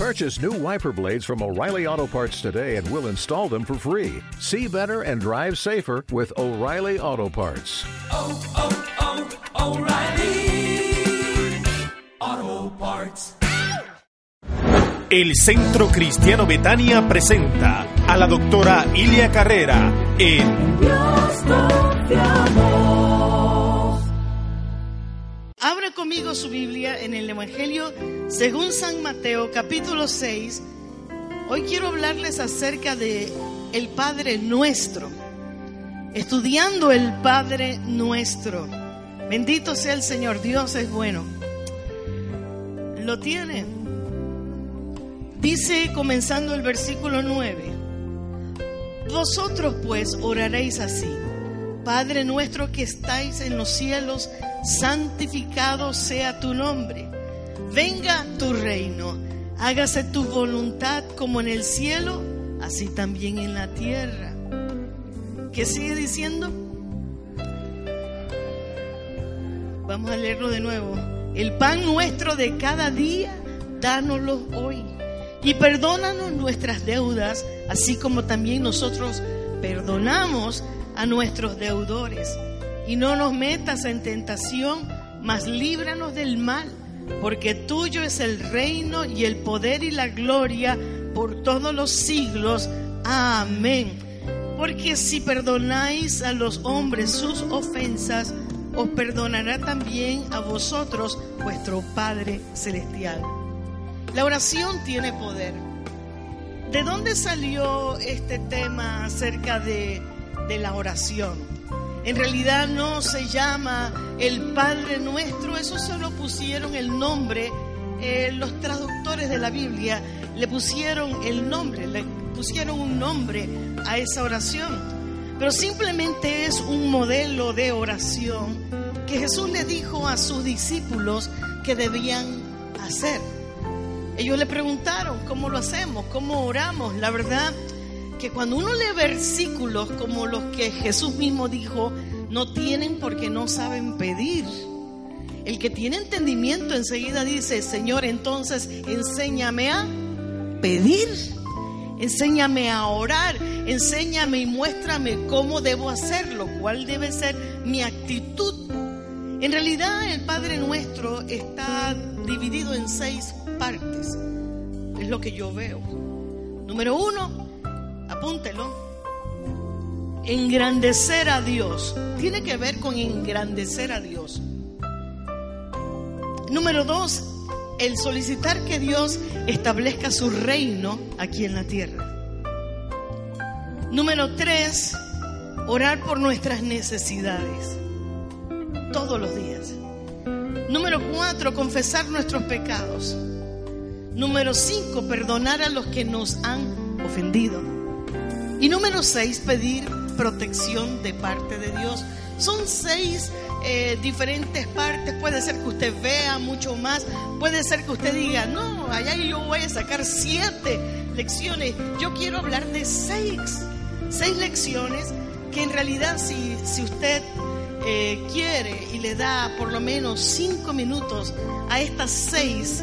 Purchase new wiper blades from O'Reilly Auto Parts today and we'll install them for free. See better and drive safer with O'Reilly Auto Parts. oh, oh, oh O'Reilly Auto Parts. El Centro Cristiano Betania presenta a la doctora Ilia Carrera en Abra conmigo su Biblia en el Evangelio según San Mateo capítulo 6. Hoy quiero hablarles acerca de el Padre Nuestro. Estudiando el Padre Nuestro. Bendito sea el Señor, Dios es bueno. ¿Lo tiene? Dice comenzando el versículo 9. Vosotros pues oraréis así. Padre nuestro que estáis en los cielos, santificado sea tu nombre. Venga tu reino. Hágase tu voluntad como en el cielo, así también en la tierra. ¿Qué sigue diciendo? Vamos a leerlo de nuevo. El pan nuestro de cada día, dánoslo hoy. Y perdónanos nuestras deudas, así como también nosotros perdonamos a nuestros deudores. Y no nos metas en tentación, mas líbranos del mal, porque tuyo es el reino y el poder y la gloria por todos los siglos. Amén. Porque si perdonáis a los hombres sus ofensas, os perdonará también a vosotros vuestro Padre Celestial. La oración tiene poder. ¿De dónde salió este tema acerca de, de la oración? En realidad no se llama el Padre Nuestro, eso solo pusieron el nombre, eh, los traductores de la Biblia le pusieron el nombre, le pusieron un nombre a esa oración, pero simplemente es un modelo de oración que Jesús le dijo a sus discípulos que debían hacer. Ellos le preguntaron, ¿cómo lo hacemos? ¿Cómo oramos? La verdad que cuando uno lee versículos como los que Jesús mismo dijo, no tienen porque no saben pedir. El que tiene entendimiento enseguida dice, Señor, entonces enséñame a pedir, enséñame a orar, enséñame y muéstrame cómo debo hacerlo, cuál debe ser mi actitud. En realidad el Padre Nuestro está dividido en seis partes. Es lo que yo veo. Número uno, apúntelo. Engrandecer a Dios. Tiene que ver con engrandecer a Dios. Número dos, el solicitar que Dios establezca su reino aquí en la tierra. Número tres, orar por nuestras necesidades todos los días. Número cuatro, confesar nuestros pecados. Número cinco, perdonar a los que nos han ofendido. Y número seis, pedir protección de parte de Dios. Son seis eh, diferentes partes. Puede ser que usted vea mucho más. Puede ser que usted diga, no, allá yo voy a sacar siete lecciones. Yo quiero hablar de seis. Seis lecciones que en realidad si, usted eh, quiere y le da por lo menos cinco minutos a estas seis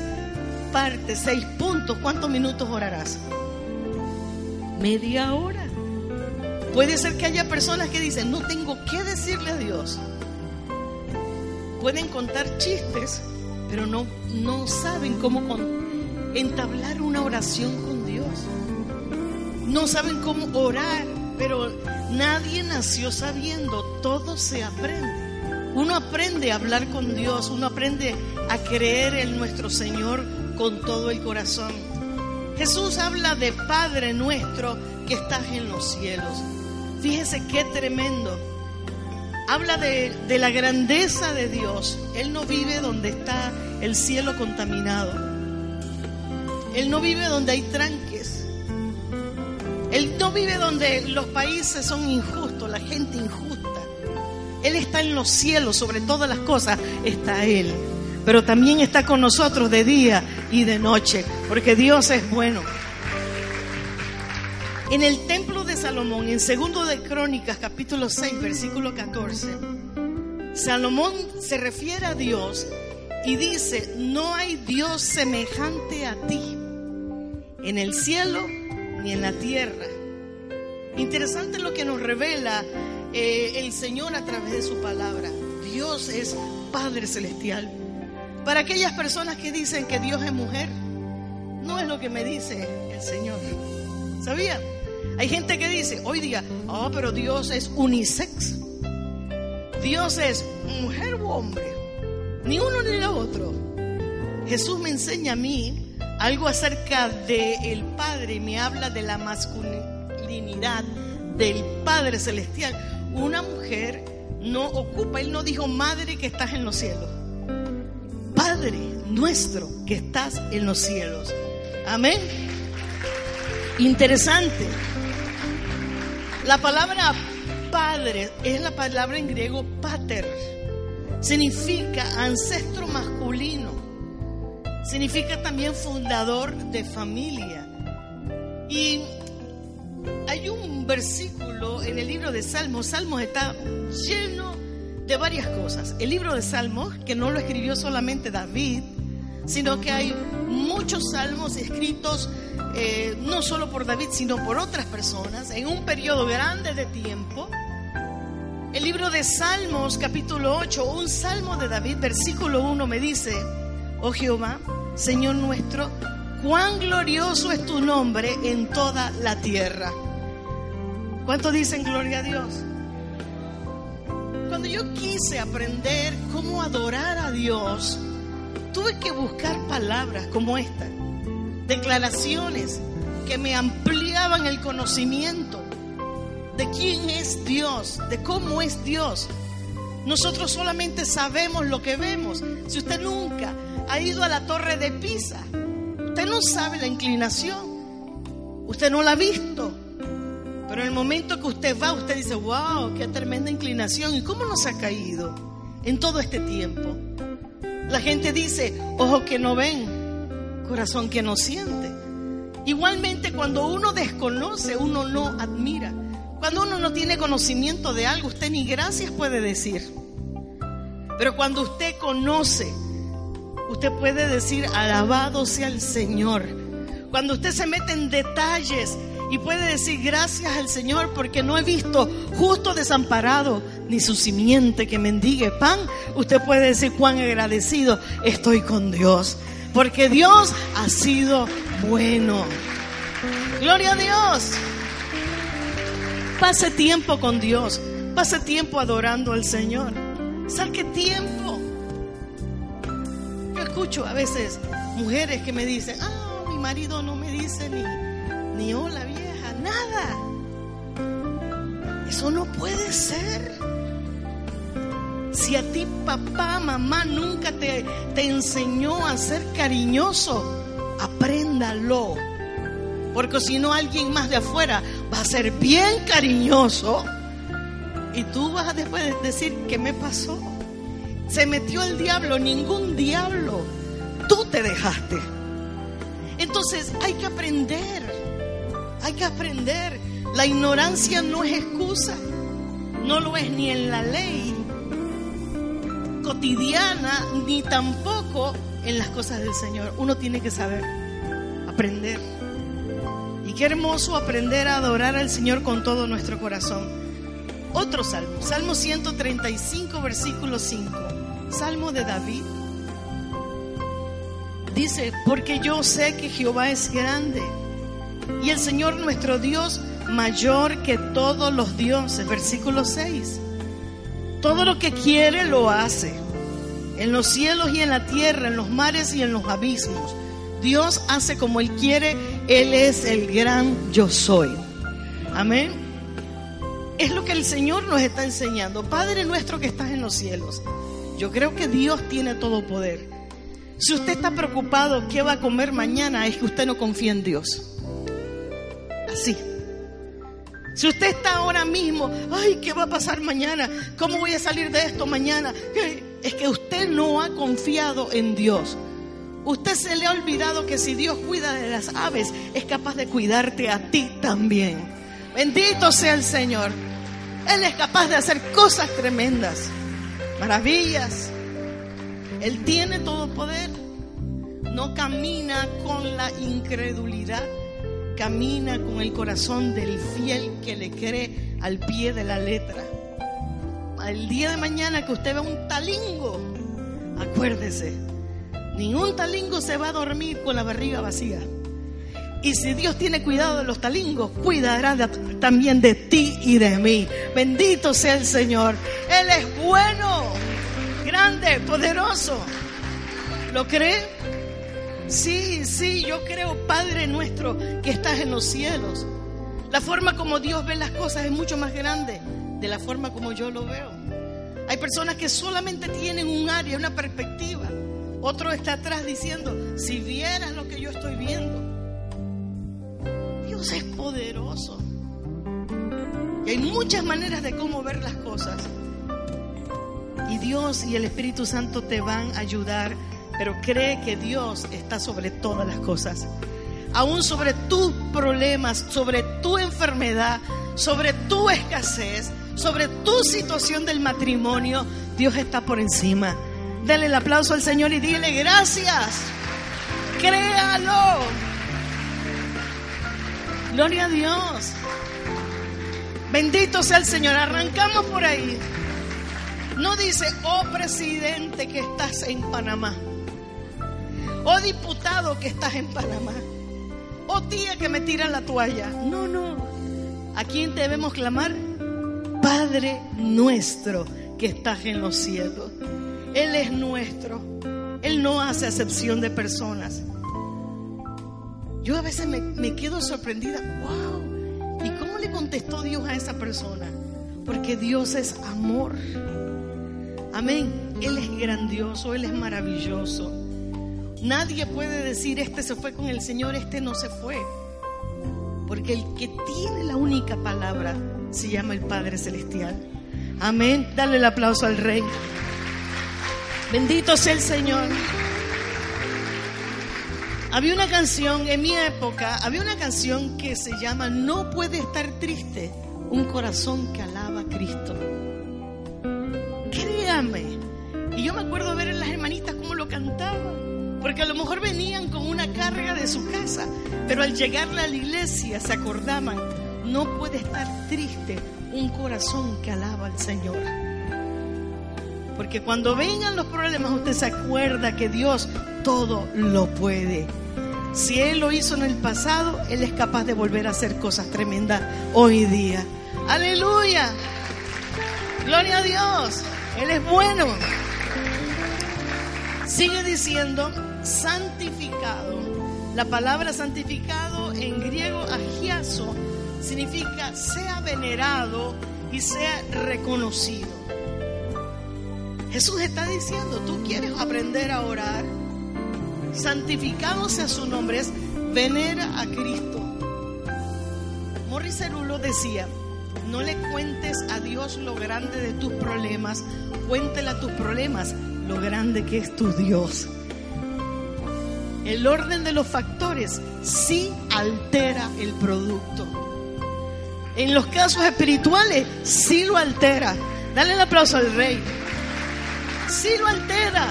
partes, seis puntos, ¿cuántos minutos orarás? Media hora. Puede ser que haya personas que dicen, no tengo que decirle a Dios. Pueden contar chistes, pero no, no saben cómo entablar una oración con Dios. No saben cómo orar, pero nadie nació sabiendo, todo se aprende. Uno aprende a hablar con Dios, uno aprende a creer en nuestro Señor con todo el corazón. Jesús habla de Padre nuestro que estás en los cielos. Fíjese qué tremendo. Habla de, de la grandeza de Dios. Él no vive donde está el cielo contaminado. Él no vive donde hay tranques. Él no vive donde los países son injustos, la gente injusta. Él está en los cielos, sobre todas las cosas está Él. Pero también está con nosotros de día y de noche, porque Dios es bueno. En el templo de Salomón, en segundo de Crónicas, capítulo 6, versículo 14, Salomón se refiere a Dios y dice, no hay Dios semejante a ti. en el cielo ni en la tierra. Interesante lo que nos revela eh, el Señor a través de su palabra. Dios es Padre Celestial. Para aquellas personas que dicen que Dios es mujer, no es lo que me dice el Señor. ¿Sabían? Hay gente que dice, hoy día, oh, pero Dios es unisex. Dios es mujer o hombre. Ni uno ni lo otro. Jesús me enseña a mí algo acerca del el Padre, me habla de la masculinidad del Padre Celestial. Una mujer no ocupa, Él no dijo madre que estás en los cielos. Padre nuestro que estás en los cielos. Amén. Interesante. La palabra padre es la palabra en griego pater. Significa ancestro masculino. Significa también fundador de familia. Y hay un versículo en el libro de Salmos. Salmos está lleno de varias cosas. El libro de Salmos, que no lo escribió solamente David, sino que hay muchos salmos escritos eh, no solo por David, sino por otras personas en un periodo grande de tiempo. El libro de Salmos, capítulo 8, un salmo de David, versículo 1, me dice, oh Jehová, Señor nuestro, cuán glorioso es tu nombre en toda la tierra. ¿Cuánto dicen gloria a Dios? Cuando yo quise aprender cómo adorar a Dios, tuve que buscar palabras como esta, declaraciones que me ampliaban el conocimiento de quién es Dios, de cómo es Dios. Nosotros solamente sabemos lo que vemos. Si usted nunca ha ido a la torre de Pisa, usted no sabe la inclinación, usted no la ha visto. Pero en el momento que usted va, usted dice, wow, qué tremenda inclinación. ¿Y cómo nos ha caído en todo este tiempo? La gente dice, ojo que no ven, corazón que no siente. Igualmente cuando uno desconoce, uno no admira. Cuando uno no tiene conocimiento de algo, usted ni gracias puede decir. Pero cuando usted conoce, usted puede decir, alabado sea el Señor. Cuando usted se mete en detalles y puede decir gracias al Señor porque no he visto justo desamparado ni su simiente que mendigue pan, usted puede decir cuán agradecido estoy con Dios. Porque Dios ha sido bueno. Gloria a Dios. Pase tiempo con Dios. Pase tiempo adorando al Señor. Saque tiempo. Yo escucho a veces mujeres que me dicen, ah, mi marido no me dice ni, ni hola nada. Eso no puede ser. Si a ti papá, mamá nunca te, te enseñó a ser cariñoso, apréndalo. Porque si no, alguien más de afuera va a ser bien cariñoso. Y tú vas a después decir, ¿qué me pasó? Se metió el diablo, ningún diablo. Tú te dejaste. Entonces hay que aprender. Hay que aprender. La ignorancia no es excusa. No lo es ni en la ley cotidiana, ni tampoco en las cosas del Señor. Uno tiene que saber, aprender. Y qué hermoso aprender a adorar al Señor con todo nuestro corazón. Otro salmo, Salmo 135, versículo 5. Salmo de David. Dice, porque yo sé que Jehová es grande y el Señor nuestro Dios mayor que todos los dioses. Versículo 6. Todo lo que quiere lo hace. En los cielos y en la tierra, en los mares y en los abismos. Dios hace como Él quiere. Él es el gran yo soy. Amén. Es lo que el Señor nos está enseñando. Padre nuestro que estás en los cielos. Yo creo que Dios tiene todo poder. Si usted está preocupado qué va a comer mañana, es que usted no confía en Dios. Así. Si usted está ahora mismo, ay, ¿qué va a pasar mañana? ¿Cómo voy a salir de esto mañana? Es que usted no ha confiado en Dios. Usted se le ha olvidado que si Dios cuida de las aves, es capaz de cuidarte a ti también. Bendito sea el Señor. Él es capaz de hacer cosas tremendas, maravillas. Él tiene todo poder. No camina con la la incredulidad, camina con el corazón del fiel que le cree al pie de la letra. Al día de mañana que usted vea un talingo, acuérdese, ningún talingo se va a dormir con la barriga vacía. Y si Dios tiene cuidado de los talingos, cuidará también de ti y de mí. Bendito sea el Señor. Él es bueno, grande, poderoso. ¿Lo cree? Sí, sí, yo creo, Padre nuestro, que estás en los cielos. La forma como Dios ve las cosas es mucho más grande de la forma como yo lo veo. Hay personas que solamente tienen un área, una perspectiva. Otro está atrás diciendo, si vieras lo que yo estoy viendo. Dios es poderoso. Y hay muchas maneras de cómo ver las cosas. Y Dios y el Espíritu Santo te van a ayudar, pero cree que Dios está sobre todas las cosas. Aún sobre tus problemas, sobre tu enfermedad, sobre tu escasez, sobre tu situación del matrimonio, Dios está por encima. Dale el aplauso al Señor y dile gracias. Créalo. Gloria a Dios. Bendito sea el Señor. Arrancamos por ahí. No dice, oh presidente que estás en Panamá. Oh diputado que estás en Panamá. Oh tía que me tira la toalla. No, no. ¿A quién debemos clamar? Padre nuestro que estás en los cielos. Él es nuestro. Él no hace acepción de personas. Yo a veces me, me quedo sorprendida. ¡Wow! ¿Y cómo le contestó Dios a esa persona? Porque Dios es amor. Amén. Él es grandioso, Él es maravilloso. Nadie puede decir, este se fue con el Señor, este no se fue. Porque el que tiene la única palabra se llama el Padre Celestial. Amén. Dale el aplauso al Rey. Bendito sea el Señor. Había una canción en mi época, había una canción que se llama No puede estar triste un corazón que alaba a Cristo. Créame. Y yo me acuerdo ver en las hermanitas cómo lo cantaban. Porque a lo mejor venían con una carga de su casa, pero al llegar a la iglesia se acordaban, no puede estar triste un corazón que alaba al Señor. Porque cuando vengan los problemas, usted se acuerda que Dios todo lo puede. Si Él lo hizo en el pasado, Él es capaz de volver a hacer cosas tremendas hoy día. Aleluya. Gloria a Dios. Él es bueno. Sigue diciendo santificado. La palabra santificado en griego agiazo significa sea venerado y sea reconocido. Jesús está diciendo, tú quieres aprender a orar, santificado sea su nombre, es venera a Cristo. Morris Cerulo decía, no le cuentes a Dios lo grande de tus problemas, cuéntele a tus problemas lo grande que es tu Dios. El orden de los factores sí altera el producto. En los casos espirituales sí lo altera. Dale el aplauso al rey. Sí lo altera.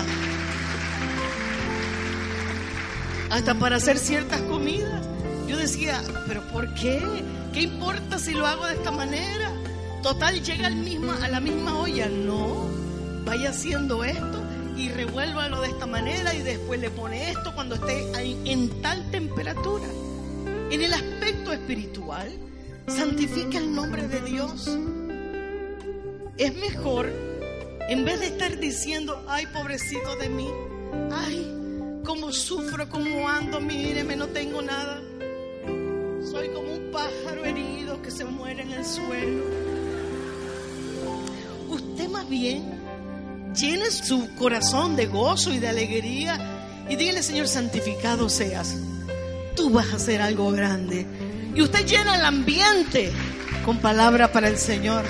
Hasta para hacer ciertas comidas. Yo decía, pero ¿por qué? ¿Qué importa si lo hago de esta manera? Total, llega al misma, a la misma olla. No, vaya haciendo esto y revuélvalo de esta manera y después le pone esto cuando esté en tal temperatura. En el aspecto espiritual, santifica el nombre de Dios. Es mejor, en vez de estar diciendo, ay, pobrecito de mí, ay, cómo sufro, cómo ando, míreme, no tengo nada. Soy como un pájaro herido que se muere en el suelo. Usted más bien llene su corazón de gozo y de alegría y dígale, Señor, santificado seas. Tú vas a hacer algo grande. Y usted llena el ambiente con palabra para el Señor.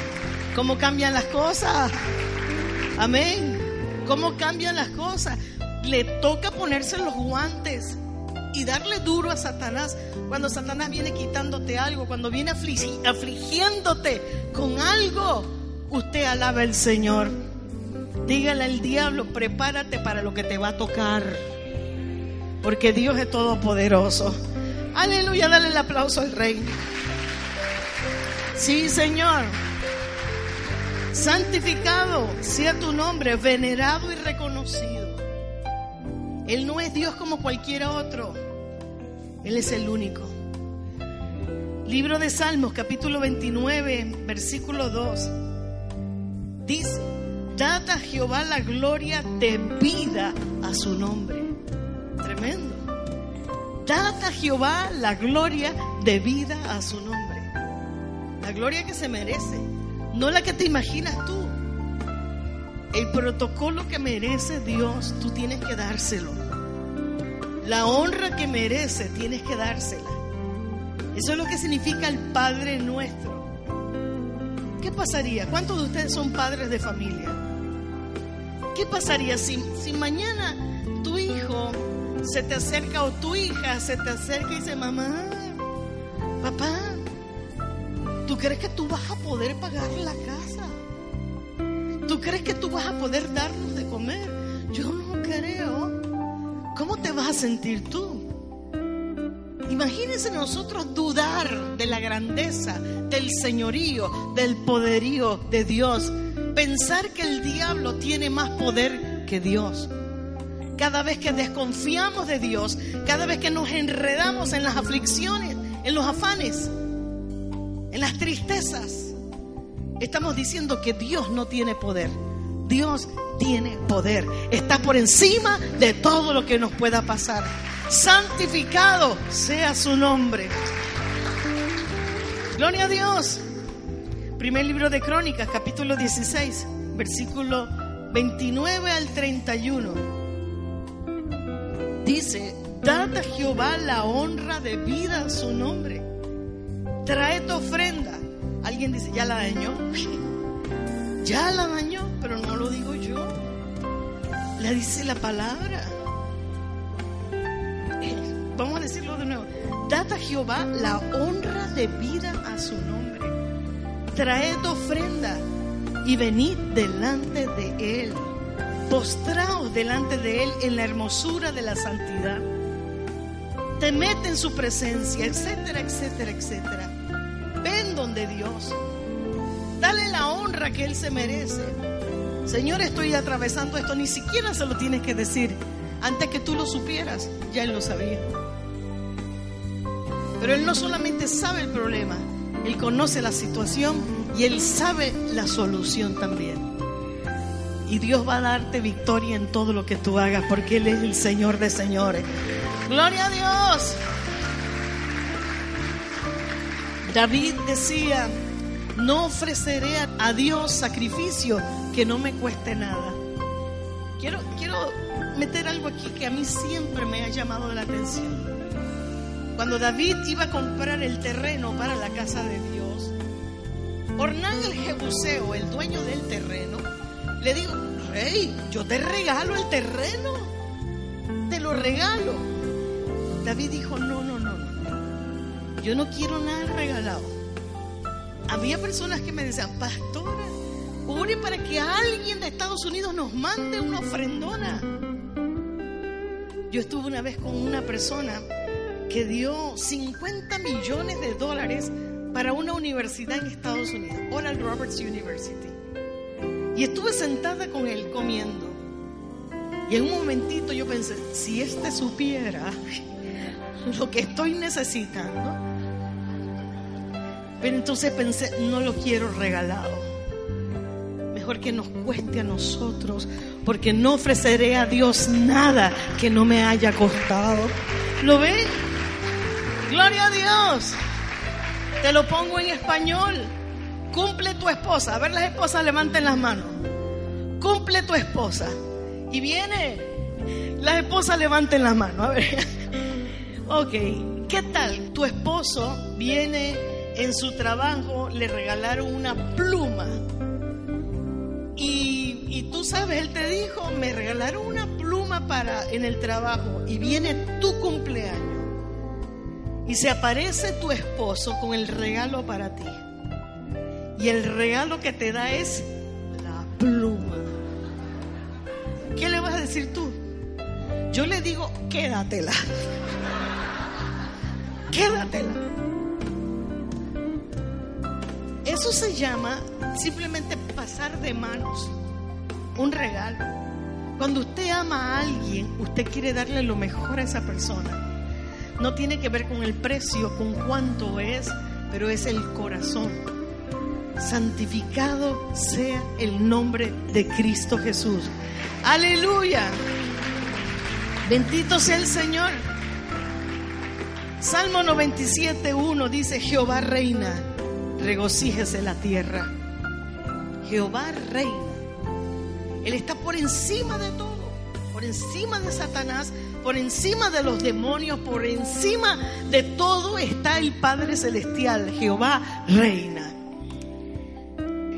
¿Cómo cambian las cosas? Amén. ¿Cómo cambian las cosas? Le toca ponerse los guantes y darle duro a Satanás cuando Satanás viene quitándote algo, cuando viene afligi- afligiéndote con algo. Usted alaba al Señor. Dígale al diablo, prepárate para lo que te va a tocar. porque Dios es todopoderoso. Aleluya, dale el aplauso al Rey. Sí, Señor. Santificado sea tu nombre, venerado y reconocido. Él no es Dios como cualquier otro. Él es el único. Libro de Salmos, capítulo 29, versículo 2. Dice, dad a Jehová la gloria debida a su nombre. Tremendo. Dad a Jehová la gloria debida a su nombre. La gloria que se merece, no la que te imaginas tú. El protocolo que merece Dios, tú tienes que dárselo. La honra que merece, tienes que dársela. Eso es lo que significa el Padre nuestro. ¿Qué pasaría? ¿Cuántos de ustedes son padres de familia? ¿Qué pasaría si, si mañana tu hijo se te acerca o tu hija se te acerca y dice, mamá, papá, ¿tú crees que tú vas a poder pagar la casa? ¿Tú crees que tú vas a poder darnos de comer? Yo no creo. ¿Cómo te vas a sentir tú? Imagínense nosotros dudar de la grandeza, del señorío, del poderío de Dios. Pensar que el diablo tiene más poder que Dios. Cada vez que desconfiamos de Dios, cada vez que nos enredamos en las aflicciones, en los afanes, en las tristezas, estamos diciendo que Dios no tiene poder. Dios tiene poder. Está por encima de todo lo que nos pueda pasar. Santificado sea su nombre. Gloria a Dios. Primer libro de Crónicas, capítulo 16, versículo 29 al 31. Dice, dad a Jehová la honra de vida a su nombre. Trae tu ofrenda. Alguien dice, ya la dañó. Ya la dañó, pero no lo digo yo. La dice la palabra. Vamos a decirlo de nuevo. Dad a Jehová la honra de vida a su nombre. Traed ofrenda y venid delante de él. Postraos delante de él en la hermosura de la santidad. Temed en su presencia, etcétera, etcétera, etcétera. Ven donde Dios. Dale la honra que él se merece. Señor, estoy atravesando esto. Ni siquiera se lo tienes que decir. Antes que tú lo supieras, ya él lo sabía. Pero Él no solamente sabe el problema, Él conoce la situación y Él sabe la solución también. Y Dios va a darte victoria en todo lo que tú hagas porque Él es el Señor de señores. Gloria a Dios. David decía, no ofreceré a Dios sacrificio que no me cueste nada. Quiero, quiero meter algo aquí que a mí siempre me ha llamado la atención. Cuando David iba a comprar el terreno para la casa de Dios, Ornán el Jebuseo, el dueño del terreno, le dijo, rey, yo te regalo el terreno, te lo regalo. David dijo, no, no, no, no, yo no quiero nada regalado. Había personas que me decían, pastora, ore para que alguien de Estados Unidos nos mande una ofrendona. Yo estuve una vez con una persona que dio 50 millones de dólares para una universidad en Estados Unidos, Oral Roberts University. Y estuve sentada con él comiendo. Y en un momentito yo pensé, si este supiera lo que estoy necesitando, pero entonces pensé, no lo quiero regalado. Mejor que nos cueste a nosotros, porque no ofreceré a Dios nada que no me haya costado. ¿Lo ven? Gloria a Dios. Te lo pongo en español. Cumple tu esposa. A ver, las esposas levanten las manos. Cumple tu esposa. Y viene. Las esposas levanten las manos. A ver. Ok. ¿Qué tal? Tu esposo viene en su trabajo, le regalaron una pluma. Y, y tú sabes, él te dijo, me regalaron una pluma para en el trabajo. Y viene tu cumpleaños y se aparece tu esposo con el regalo para ti. Y el regalo que te da es la pluma. ¿Qué le vas a decir tú? Yo le digo, quédatela. Quédatela. Eso se llama simplemente pasar de manos un regalo. Cuando usted ama a alguien, usted quiere darle lo mejor a esa persona. No tiene que ver con el precio, con cuánto es, pero es el corazón. Santificado sea el nombre de Cristo Jesús. Aleluya. Bendito sea el Señor. Salmo 97.1 dice, Jehová reina, regocíjese la tierra. Jehová reina. Él está por encima de todo, por encima de Satanás, por encima de los demonios, por encima de todo está el Padre Celestial. Jehová reina.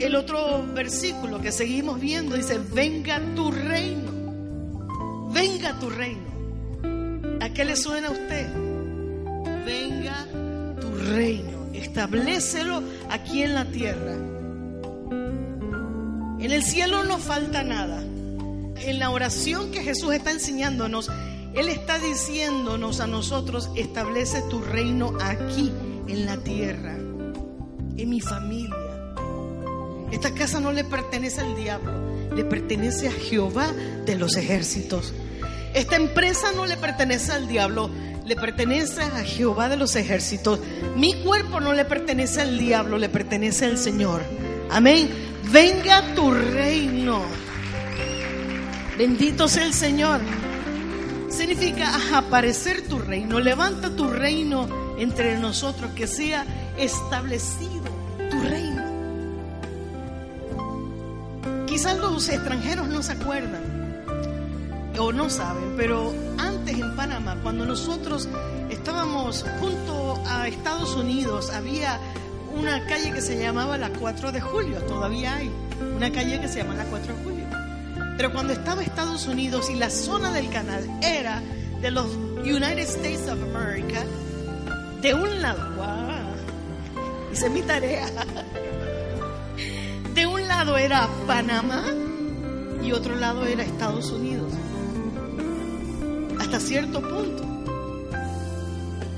El otro versículo que seguimos viendo dice, venga tu reino, venga tu reino. ¿A qué le suena a usted? Venga tu reino, establecelo aquí en la tierra. En el cielo no falta nada. En la oración que Jesús está enseñándonos, Él está diciéndonos a nosotros, establece tu reino aquí en la tierra, en mi familia. Esta casa no le pertenece al diablo, le pertenece a Jehová de los ejércitos. Esta empresa no le pertenece al diablo, le pertenece a Jehová de los ejércitos. Mi cuerpo no le pertenece al diablo, le pertenece al Señor. Amén. Venga tu reino. Bendito sea el Señor. Significa aparecer tu reino. Levanta tu reino entre nosotros, que sea establecido tu reino. Quizás los extranjeros no se acuerdan o no saben, pero antes en Panamá, cuando nosotros estábamos junto a Estados Unidos, había una calle que se llamaba la 4 de julio, todavía hay una calle que se llama la 4 de julio. Pero cuando estaba Estados Unidos y la zona del canal era de los United States of America, de un lado, wow, hice mi tarea, de un lado era Panamá y otro lado era Estados Unidos, hasta cierto punto.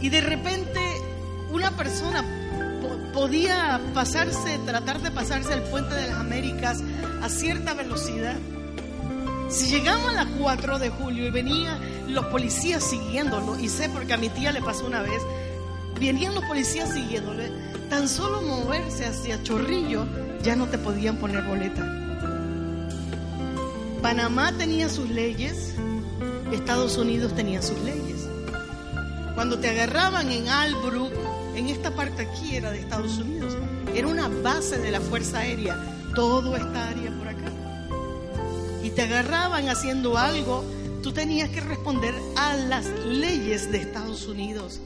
Y de repente una persona podía pasarse, tratar de pasarse el puente de las Américas a cierta velocidad. Si llegamos a las 4 de julio y venían los policías siguiéndolo, y sé porque a mi tía le pasó una vez, venían los policías siguiéndole, tan solo moverse hacia Chorrillo ya no te podían poner boleta. Panamá tenía sus leyes, Estados Unidos tenía sus leyes. Cuando te agarraban en Albrook, en esta parte aquí era de Estados Unidos, era una base de la Fuerza Aérea, todo esta área agarraban haciendo algo, tú tenías que responder a las leyes de Estados Unidos.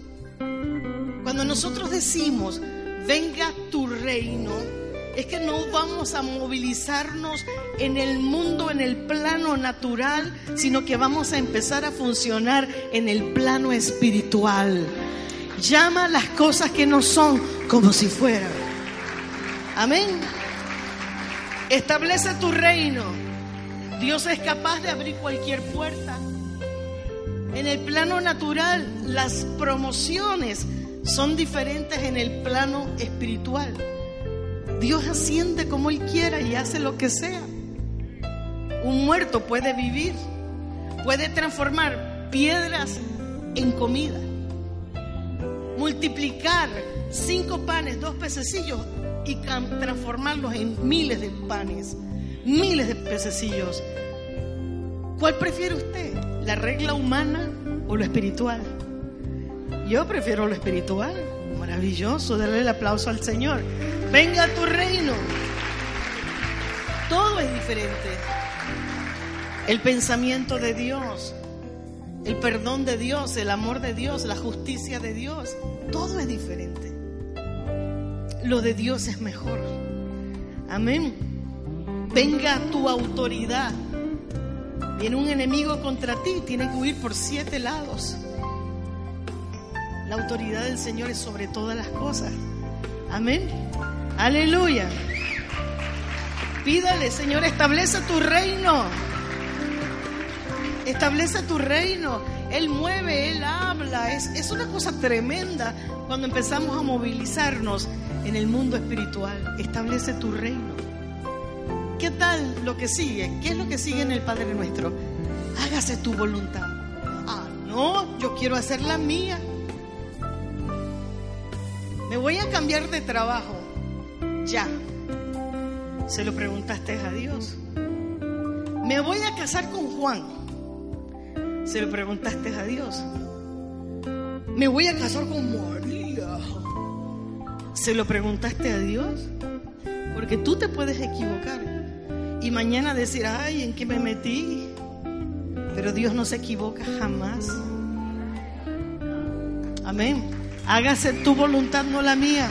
Cuando nosotros decimos, venga tu reino, es que no vamos a movilizarnos en el mundo, en el plano natural, sino que vamos a empezar a funcionar en el plano espiritual. Llama las cosas que no son como si fueran. Amén. Establece tu reino. Dios es capaz de abrir cualquier puerta. En el plano natural, las promociones son diferentes en el plano espiritual. Dios asciende como Él quiera y hace lo que sea. Un muerto puede vivir, puede transformar piedras en comida, multiplicar cinco panes, dos pececillos y transformarlos en miles de panes, miles de pececillos. ¿Cuál prefiere usted? ¿La regla humana o lo espiritual? Yo prefiero lo espiritual. Maravilloso, darle el aplauso al Señor. Venga a tu reino. Todo es diferente. El pensamiento de Dios, el perdón de Dios, el amor de Dios, la justicia de Dios, todo es diferente. Lo de Dios es mejor. Amén. Venga tu autoridad. Viene un enemigo contra ti, tiene que huir por siete lados. La autoridad del Señor es sobre todas las cosas. Amén. Aleluya. Pídale, Señor, establece tu reino. establece tu reino. Él mueve, Él habla. Es, es una cosa tremenda cuando empezamos a movilizarnos en el mundo espiritual. Establece tu reino. ¿Qué tal lo que sigue? ¿Qué es lo que sigue en el Padre Nuestro? Hágase tu voluntad. Ah, no, yo quiero hacer la mía. Me voy a cambiar de trabajo. Ya. Se lo preguntaste a Dios. Me voy a casar con Juan. Se lo preguntaste a Dios. Me voy a casar con María. Se lo preguntaste a Dios. Porque tú te puedes equivocar. Y mañana decir, ay, ¿en qué me metí? Pero Dios no se equivoca jamás. Amén. Hágase tu voluntad, no la mía.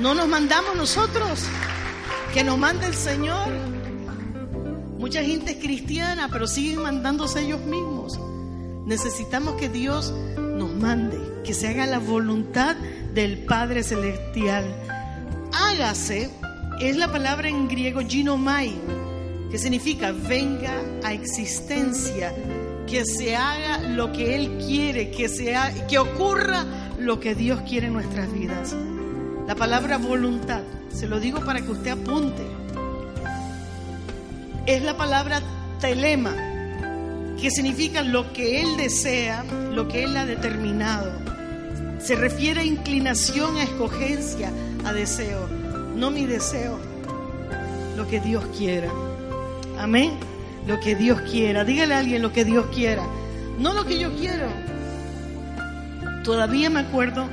No nos mandamos nosotros, que nos mande el Señor. Mucha gente es cristiana, pero siguen mandándose ellos mismos. Necesitamos que Dios nos mande, que se haga la voluntad del Padre Celestial. Hágase es la palabra en griego ginomai, que significa venga a existencia, que se haga lo que Él quiere, que, sea, que ocurra lo que Dios quiere en nuestras vidas. La palabra voluntad, se lo digo para que usted apunte, es la palabra telema, que significa lo que Él desea, lo que Él ha determinado. Se refiere a inclinación, a escogencia, a deseo. No mi deseo, lo que Dios quiera. Amén. Lo que Dios quiera. Dígale a alguien lo que Dios quiera. No lo que yo quiero. Todavía me acuerdo,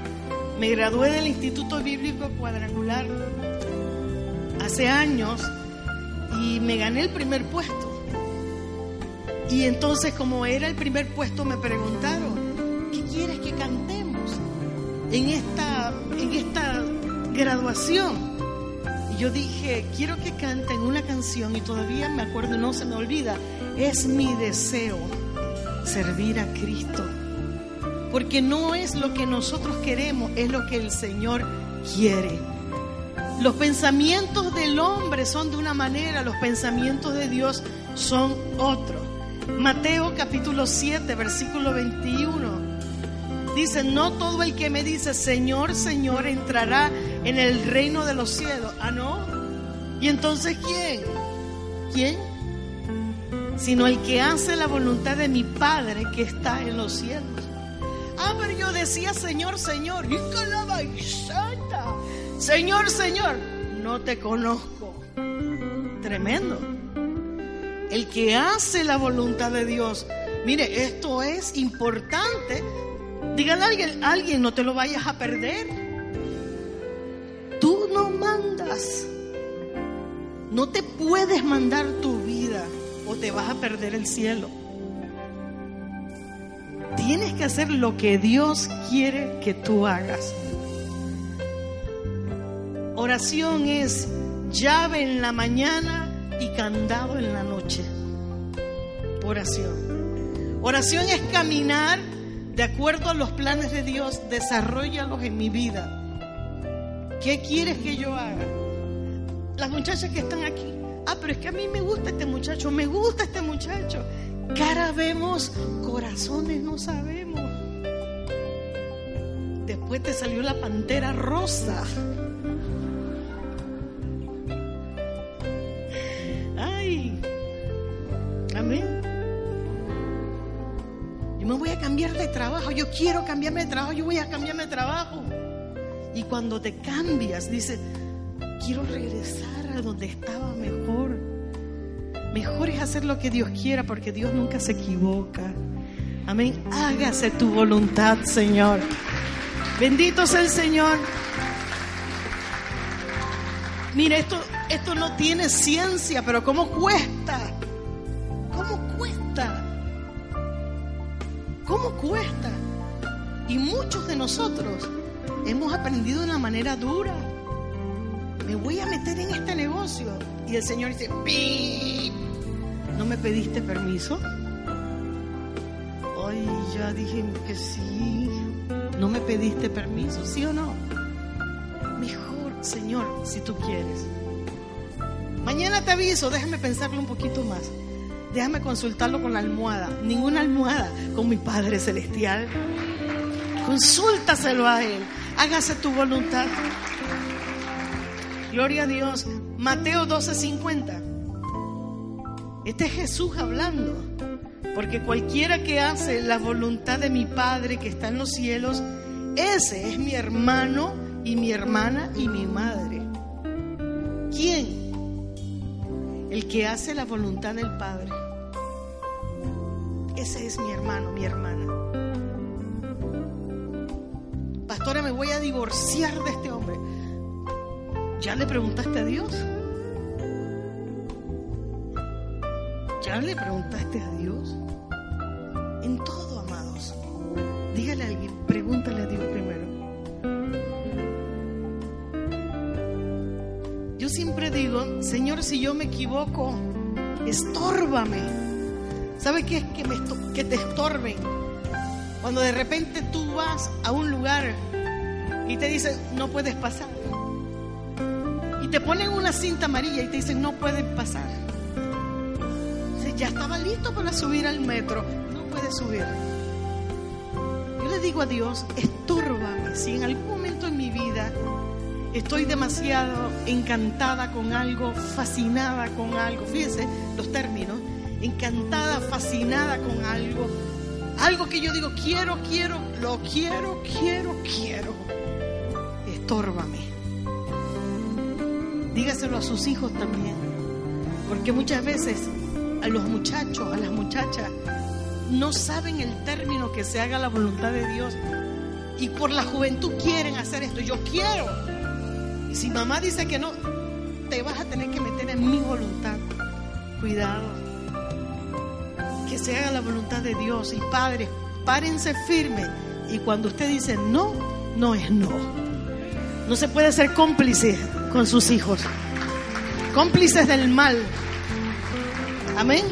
me gradué del Instituto Bíblico Cuadrangular hace años y me gané el primer puesto. Y entonces como era el primer puesto me preguntaron, ¿qué quieres que cantemos en esta, en esta graduación? Yo dije, quiero que canten una canción y todavía me acuerdo, no se me olvida, es mi deseo servir a Cristo. Porque no es lo que nosotros queremos, es lo que el Señor quiere. Los pensamientos del hombre son de una manera, los pensamientos de Dios son otro. Mateo capítulo 7, versículo 21. Dice, no todo el que me dice, Señor, Señor, entrará en el reino de los cielos. Ah, no. ¿Y entonces quién? ¿Quién? Sino el que hace la voluntad de mi Padre que está en los cielos. Ah, pero yo decía, Señor, Señor, y calaba y santa. Señor, Señor, no te conozco. Tremendo. El que hace la voluntad de Dios. Mire, esto es importante. Dígale a alguien, alguien, no te lo vayas a perder. Mandas. No te puedes mandar tu vida o te vas a perder el cielo. Tienes que hacer lo que Dios quiere que tú hagas. Oración es llave en la mañana y candado en la noche. Oración. Oración es caminar de acuerdo a los planes de Dios, desarrollalos en mi vida. ¿Qué quieres que yo haga? Las muchachas que están aquí. Ah, pero es que a mí me gusta este muchacho, me gusta este muchacho. Cara vemos, corazones no sabemos. Después te salió la pantera rosa. Ay, amén. Yo me voy a cambiar de trabajo, yo quiero cambiarme de trabajo, yo voy a cambiarme de trabajo. Y cuando te cambias, dice, quiero regresar a donde estaba mejor. Mejor es hacer lo que Dios quiera porque Dios nunca se equivoca. Amén. Hágase tu voluntad, Señor. Bendito sea el Señor. Mira, esto, esto no tiene ciencia, pero ¿cómo cuesta? ¿Cómo cuesta? ¿Cómo cuesta? Y muchos de nosotros hemos aprendido de una manera dura. Me voy a meter en este negocio. Y el Señor dice, ¡Pip! ¿no me pediste permiso? Ay, ya dije que sí. ¿No me pediste permiso? ¿Sí o no? Mejor, Señor, si tú quieres. Mañana te aviso, déjame pensarlo un poquito más. déjame consultarlo con la almohada. Ninguna almohada, con mi Padre Celestial. Consúltaselo a Él. Hágase tu voluntad. Gloria a Dios. Mateo 12:50. Este es Jesús hablando. Porque cualquiera que hace la voluntad de mi Padre que está en los cielos, ese es mi hermano y mi hermana y mi madre. ¿Quién? El que hace la voluntad del Padre. Ese es mi hermano, mi hermana. Pastora, me voy a divorciar de este hombre. ¿Ya le preguntaste a Dios? ¿Ya le preguntaste a Dios? En todo, amados. Dígale a alguien, pregúntale a Dios primero. Yo siempre digo, Señor, si yo me equivoco, estórbame. ¿Sabe qué es que, me que te estorben? Cuando de repente tú vas a un lugar y te dicen, no puedes pasar. Y te ponen una cinta amarilla y te dicen, no puedes pasar. Ya estaba listo para subir al metro, no puedes subir. Yo le digo a Dios, estórbame si en algún momento en mi vida estoy demasiado encantada con algo, fascinada con algo. Fíjense los términos, encantada, fascinada con algo. Algo que yo digo, quiero, quiero, lo quiero, quiero, quiero. Estórbame. Dígaselo a sus hijos también. Porque muchas veces a los muchachos, a las muchachas, no saben el término que se haga la voluntad de Dios. Y por la juventud quieren hacer esto. Yo quiero. Y si mamá dice que no, te vas a tener que meter en mi voluntad. Cuidado. Que se haga la voluntad de Dios. Y padres, párense firmes. Y cuando usted dice no, no es no. No se puede ser cómplice con sus hijos. Cómplices del mal. Amén.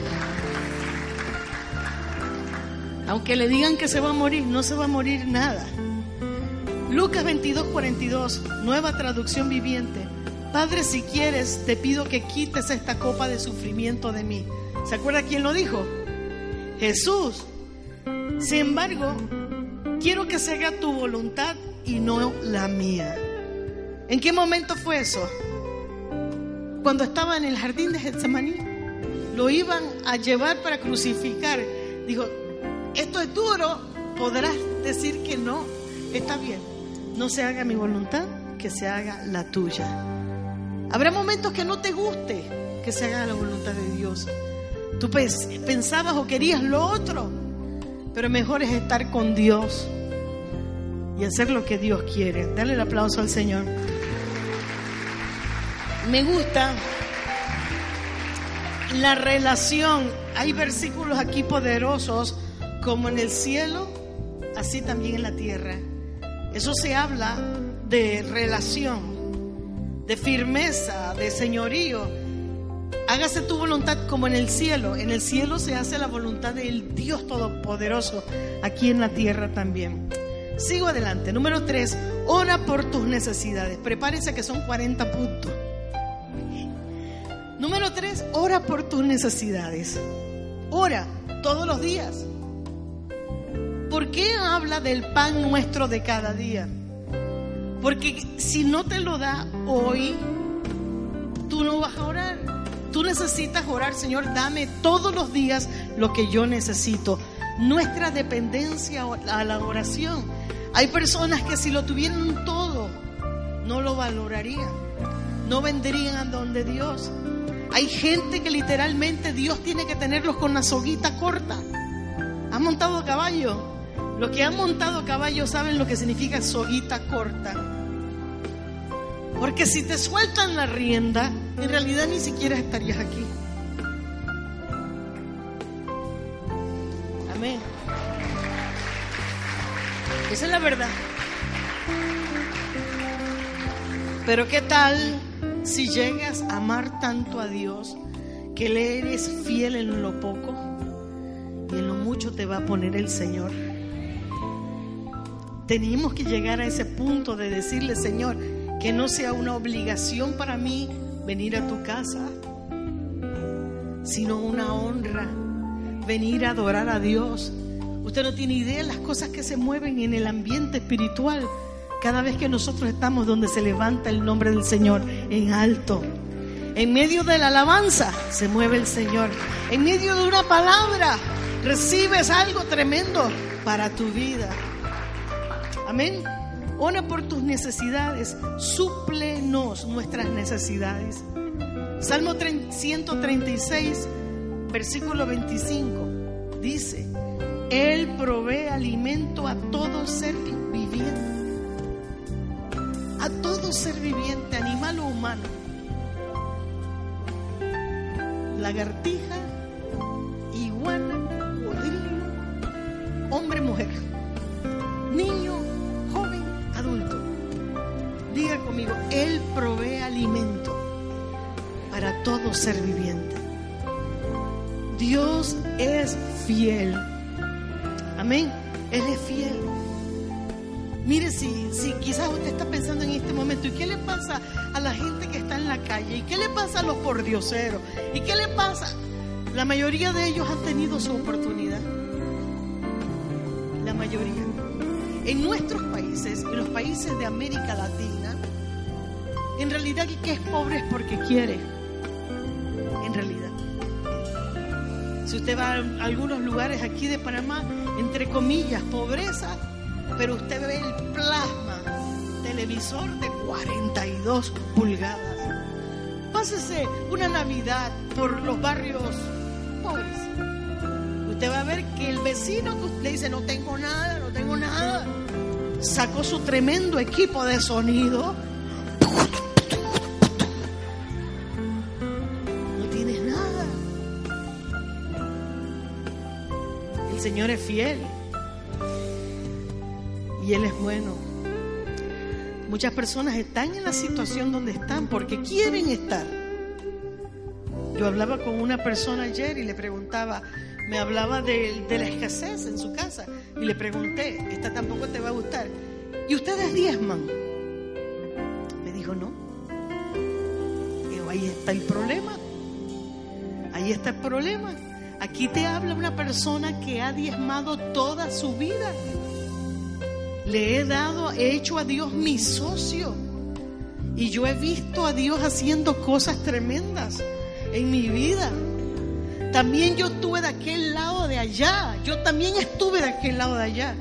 Aunque le digan que se va a morir, no se va a morir nada. Lucas 22, 42, nueva traducción viviente. Padre, si quieres, te pido que quites esta copa de sufrimiento de mí. ¿Se acuerda quién lo dijo? Jesús. Sin embargo, quiero que se haga tu voluntad y no la mía. ¿En qué momento fue eso? Cuando estaba en el jardín de Getsemaní, lo iban a llevar para crucificar. Dijo, esto es duro, podrás decir que no, está bien, no se haga mi voluntad, que se haga la tuya. Habrá momentos que no te guste que se haga la voluntad de Dios. Tú pens- pensabas o querías lo otro, pero mejor es estar con Dios y hacer lo que Dios quiere. Dale el aplauso al Señor. Me gusta la relación. Hay versículos aquí poderosos, como en el cielo, así también en la tierra. Eso se habla de relación, de firmeza, de señorío. Hágase tu voluntad como en el cielo. En el cielo se hace la voluntad del Dios Todopoderoso, aquí en la tierra también. Sigo adelante. Número tres, ora por tus necesidades. Prepárense que son 40 puntos. Número tres, ora por tus necesidades. Ora todos los días. ¿Por qué habla del pan nuestro de cada día? Porque si no te lo da hoy, tú no vas a orar. Tú necesitas orar, Señor, dame todos los días lo que yo necesito. Nuestra dependencia a la oración. Hay personas que si lo tuvieran todo, no lo valorarían. No vendrían a donde Dios. Hay gente que literalmente Dios tiene que tenerlos con la soguita corta. ¿Han montado caballo? Los que han montado caballo saben lo que significa soguita corta. Porque si te sueltan la rienda, en realidad ni siquiera estarías aquí. Es la verdad. Pero ¿qué tal si llegas a amar tanto a Dios que le eres fiel en lo poco y en lo mucho te va a poner el Señor? Tenemos que llegar a ese punto de decirle, Señor, que no sea una obligación para mí venir a tu casa, sino una honra. Venir a adorar a Dios. Usted no tiene idea de las cosas que se mueven en el ambiente espiritual cada vez que nosotros estamos donde se levanta el nombre del Señor en alto. En medio de la alabanza se mueve el Señor. En medio de una palabra recibes algo tremendo para tu vida. Amén. Ora por tus necesidades. Súplenos nuestras necesidades. Salmo 136, versículo 25. Dice, Él provee alimento a todo ser viviente. A todo ser viviente, animal o humano. Lagartija, iguana, cocodrilo, hombre, mujer, niño, joven, adulto. Diga conmigo, Él provee alimento para todo ser viviente. Dios es fiel. Amén. Él es fiel. Mire, si, si quizás usted está pensando en este momento, ¿y qué le pasa a la gente que está en la calle? ¿Y qué le pasa a los pordioseros? ¿Y qué le pasa? La mayoría de ellos han tenido su oportunidad. La mayoría. En nuestros países, en los países de América Latina, en realidad el que es pobre es porque quiere. En realidad. Si usted va a algunos lugares aquí de Panamá, entre comillas, pobreza, pero usted ve el plasma, televisor de 42 pulgadas. Pásese una Navidad por los barrios pobres. Usted va a ver que el vecino que le dice no tengo nada, no tengo nada, sacó su tremendo equipo de sonido. Señor es fiel y Él es bueno. Muchas personas están en la situación donde están porque quieren estar. Yo hablaba con una persona ayer y le preguntaba, me hablaba de, de la escasez en su casa y le pregunté, esta tampoco te va a gustar. ¿Y ustedes diezman? Me dijo, no. Digo, ahí está el problema. Ahí está el problema. Aquí te habla una persona que ha diezmado toda su vida. Le he dado, he hecho a Dios mi socio. Y yo he visto a Dios haciendo cosas tremendas en mi vida. También yo estuve de aquel lado de allá. Yo también estuve de aquel lado de allá.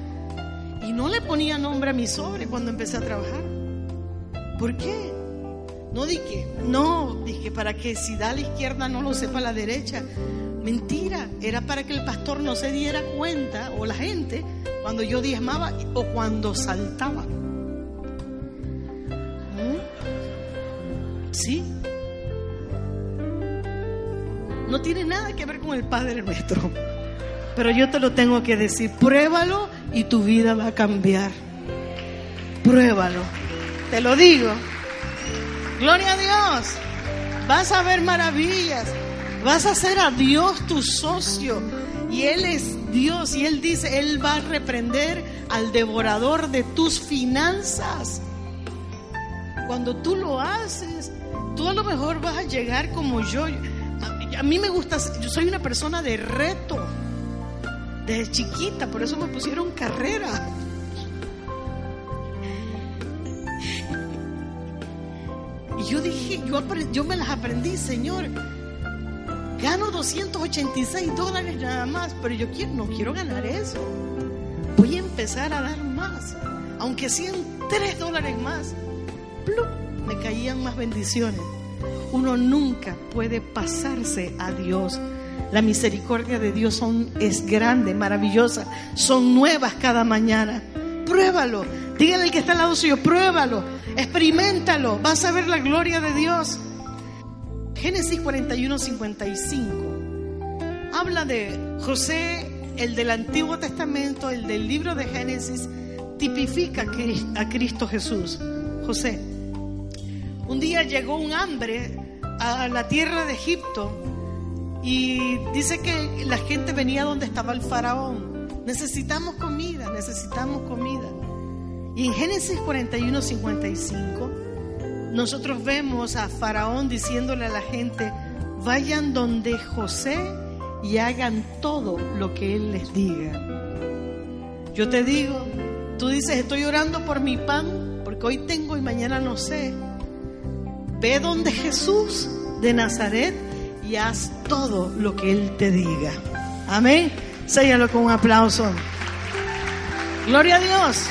Y no le ponía nombre a mi sobre cuando empecé a trabajar. ¿Por qué? No dije, no, dije para que si da a la izquierda no lo sepa a la derecha. Mentira, era para que el pastor no se diera cuenta o la gente cuando yo diezmaba o cuando saltaba. ¿Mm? Sí. No tiene nada que ver con el Padre nuestro. Pero yo te lo tengo que decir, pruébalo y tu vida va a cambiar. Pruébalo. Te lo digo. Gloria a Dios. Vas a ver maravillas. Vas a hacer a Dios tu socio. Y Él es Dios. Y Él dice, Él va a reprender al devorador de tus finanzas. Cuando tú lo haces, tú a lo mejor vas a llegar como yo. A, mí me gusta, yo soy una persona de reto. Desde chiquita, por eso me pusieron carrera. Y yo dije, yo, yo me las aprendí, Señor. Gano 286 dólares nada más, pero yo quiero, no quiero ganar eso. Voy a empezar a dar más. Aunque sean 3 dólares más, me caían más bendiciones. Uno nunca puede pasarse a Dios. La misericordia de Dios son, es grande, maravillosa. Son nuevas cada mañana. Pruébalo. Dígale al que está al lado suyo, pruébalo. Experimentalo. Vas a ver la gloria de Dios. Génesis 41, 55. Habla de José, el del Antiguo Testamento, el del libro de Génesis, tipifica a Cristo Jesús. José. Un día llegó un hambre a la tierra de Egipto y dice que la gente venía donde estaba el faraón. Necesitamos comida, necesitamos comida. Y en Génesis 41, 55, nosotros vemos a Faraón diciéndole a la gente, vayan donde José y hagan todo lo que él les diga. Yo te digo, tú dices, estoy orando por mi pan, porque hoy tengo y mañana no sé. Ve donde Jesús de Nazaret y haz todo lo que Él te diga. Amén. Séllalo con un aplauso. Gloria a Dios.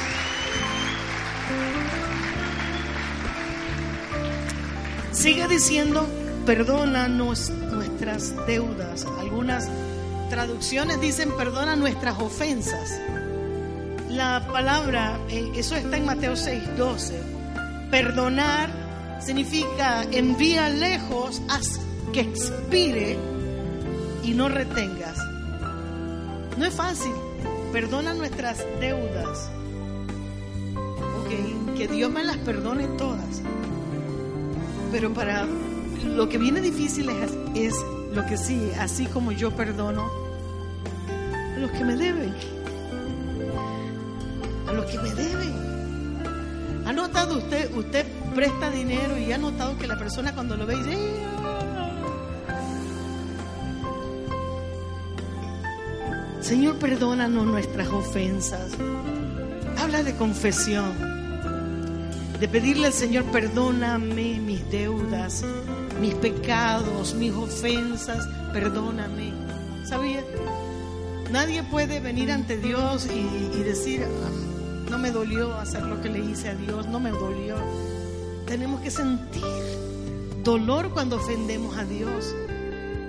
Sigue diciendo, perdona nuestras deudas. Algunas traducciones dicen, perdona nuestras ofensas. La palabra, eh, eso está en Mateo 6, 12. Perdonar significa envía lejos, haz que expire y no retengas. No es fácil. Perdona nuestras deudas. Ok, que Dios me las perdone todas. Pero para lo que viene difícil es, lo que sí, así como yo perdono a los que me deben. A los que me deben. ¿Ha notado usted, usted presta dinero y ha notado que la persona cuando lo ve dice. Señor, perdónanos nuestras ofensas. Habla de confesión, de pedirle al Señor, perdóname mis deudas, mis pecados, mis ofensas, perdóname. ¿Sabía? Nadie puede venir ante Dios y, decir, "Ah, no me dolió hacer lo que le hice a Dios, no me dolió. Tenemos que sentir dolor cuando ofendemos a Dios.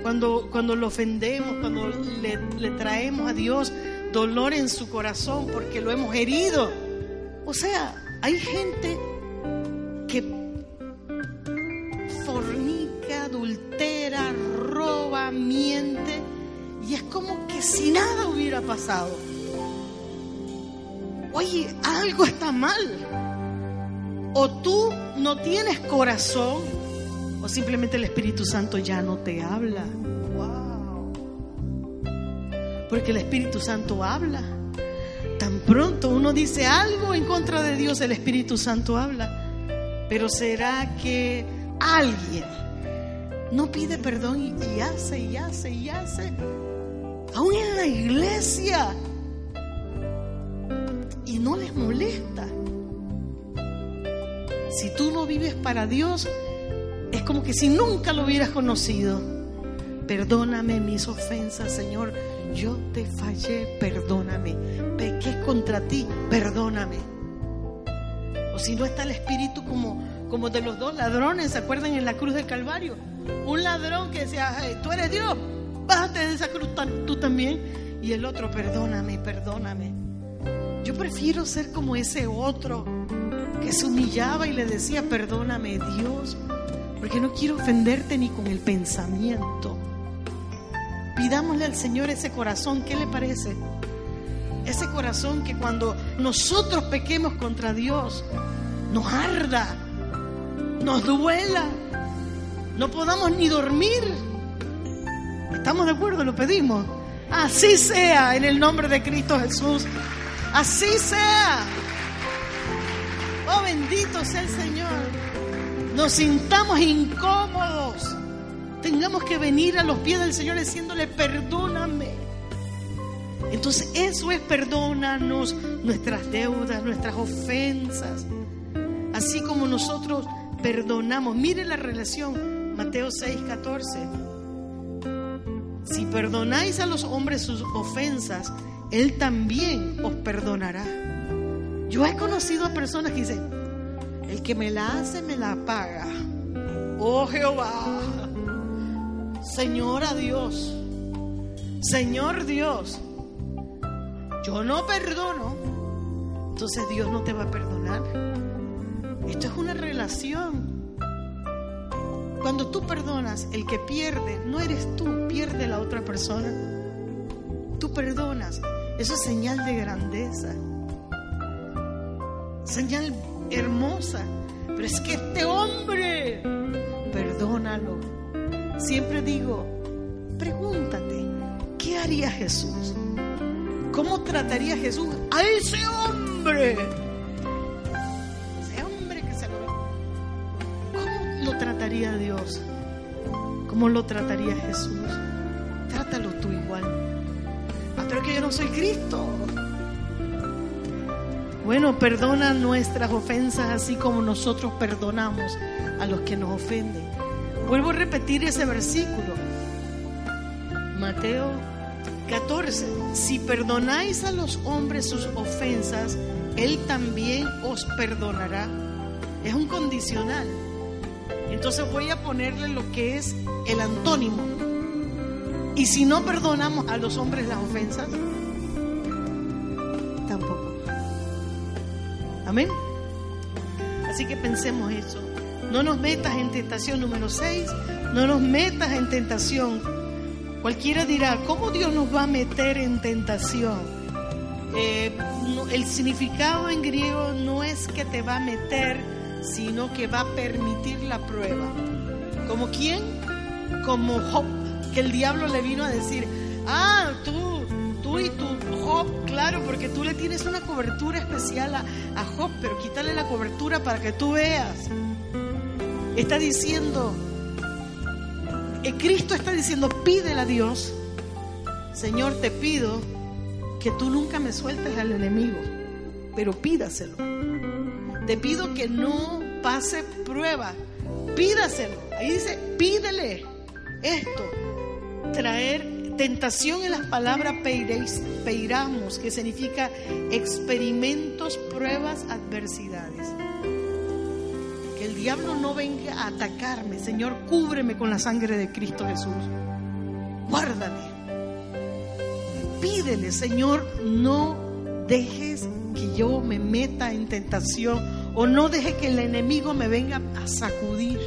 Cuando, cuando lo ofendemos, cuando le traemos a Dios dolor en su corazón porque lo hemos herido. O sea, hay gente adultera, roba, miente y es como que si nada hubiera pasado. Oye, algo está mal. O tú no tienes corazón o simplemente el Espíritu Santo ya no te habla. Wow. Porque el Espíritu Santo habla. Tan pronto uno dice algo en contra de Dios, el Espíritu Santo habla. Pero será que alguien no pide perdón y, hace y hace y hace, aún en la iglesia, y no les molesta. Si tú no vives para Dios, es como que si nunca lo hubieras conocido. Perdóname mis ofensas, Señor. Yo te fallé, perdóname. Pequé contra ti, perdóname. O si no está el espíritu como, como de los dos ladrones, ¿se acuerdan en la cruz del Calvario? Un ladrón que decía, "Ay, tú eres Dios, bájate de esa cruz tú también. Y el otro, perdóname, perdóname. Yo prefiero ser como ese otro que se humillaba y le decía, perdóname Dios, porque no quiero ofenderte ni con el pensamiento. Pidámosle al Señor ese corazón, ¿qué le parece? Ese corazón que cuando nosotros pequemos contra Dios, nos arda, nos duela, no podamos ni dormir. ¿Estamos de acuerdo? Lo pedimos. Así sea en el nombre de Cristo Jesús. Así sea. Oh, bendito sea el Señor. Nos sintamos incómodos. Tengamos que venir a los pies del Señor diciéndole, perdóname. Entonces eso es perdónanos nuestras deudas, nuestras ofensas. Así como nosotros perdonamos. Mire la relación, Mateo 6, 14. Si perdonáis a los hombres sus ofensas, Él también os perdonará. Yo he conocido a personas que dicen, el que me la hace, me la paga. Oh Jehová, Señora Dios, Señor Dios, yo no perdono, entonces Dios no te va a perdonar. Esto es una relación. Cuando tú perdonas, el que pierde no eres tú, pierde la otra persona. Tú perdonas, eso es señal de grandeza, señal hermosa. Pero es que este hombre, perdónalo. Siempre digo, pregúntate, ¿qué haría Jesús? ¿Cómo trataría Jesús a ese hombre? Trataría Dios? ¿Cómo lo trataría Jesús? Trátalo tú igual. Ah, pero que yo no soy Cristo. Bueno, perdona nuestras ofensas así como nosotros perdonamos a los que nos ofenden. Vuelvo a repetir ese versículo. Mateo 14. Si perdonáis a los hombres sus ofensas, Él también os perdonará. Es un condicional. Entonces voy a ponerle lo que es el antónimo. Y si no perdonamos a los hombres las ofensas, tampoco. Amén. Así que pensemos eso. No nos metas en tentación número 6. No nos metas en tentación. Cualquiera dirá, ¿cómo Dios nos va a meter en tentación? Eh, el significado en griego no es que te va a meter, sino que va a permitir la prueba. ¿Como quién? Como Job, que el diablo le vino a decir, ah, tú, tú y tu Job, claro, porque tú le tienes una cobertura especial a, a Job, pero quítale la cobertura para que tú veas. Está diciendo, eh, Cristo está diciendo, pídele a Dios, Señor, te pido que tú nunca me sueltes al enemigo, pero pídaselo. Te pido que no pase prueba, pídaselo. Ahí dice, pídele esto. Traer tentación en las palabras peiramos, que significa experimentos, pruebas, adversidades. Que el diablo no venga a atacarme. Señor, cúbreme con la sangre de Cristo Jesús. Guárdame. Pídele, Señor, no dejes que yo me meta en tentación o no deje que el enemigo me venga a sacudir.